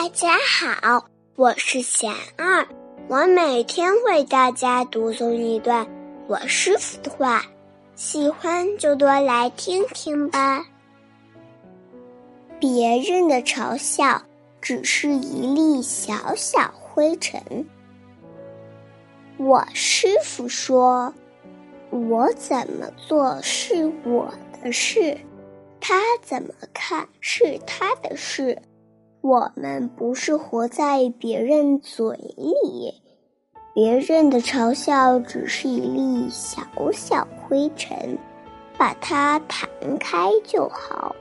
大家好，我是贤儿，我每天为大家读诵一段我师傅的话，喜欢就多来听听吧。别人的嘲笑只是一粒小小灰尘。我师傅说：“我怎么做是我的事，他怎么看是他的事。”我们不是活在别人嘴里，别人的嘲笑只是一粒小小灰尘，把它弹开就好，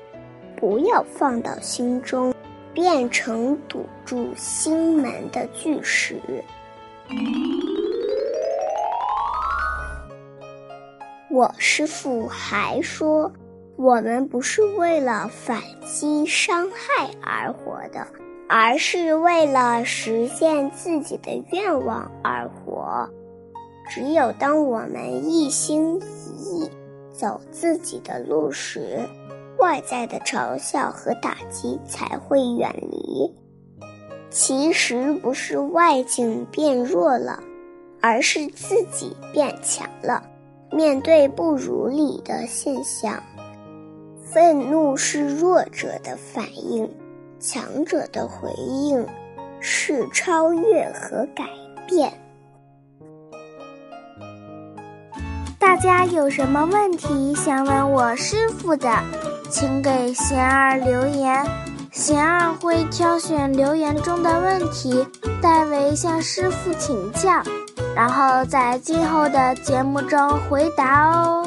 不要放到心中，变成堵住心门的巨石。我师傅还说。我们不是为了反击伤害而活的，而是为了实现自己的愿望而活。只有当我们一心一意走自己的路时，外在的嘲笑和打击才会远离。其实不是外境变弱了，而是自己变强了。面对不如理的现象。愤怒是弱者的反应，强者的回应是超越和改变。大家有什么问题想问我师傅的，请给贤儿留言，贤儿会挑选留言中的问题，代为向师傅请教，然后在今后的节目中回答哦。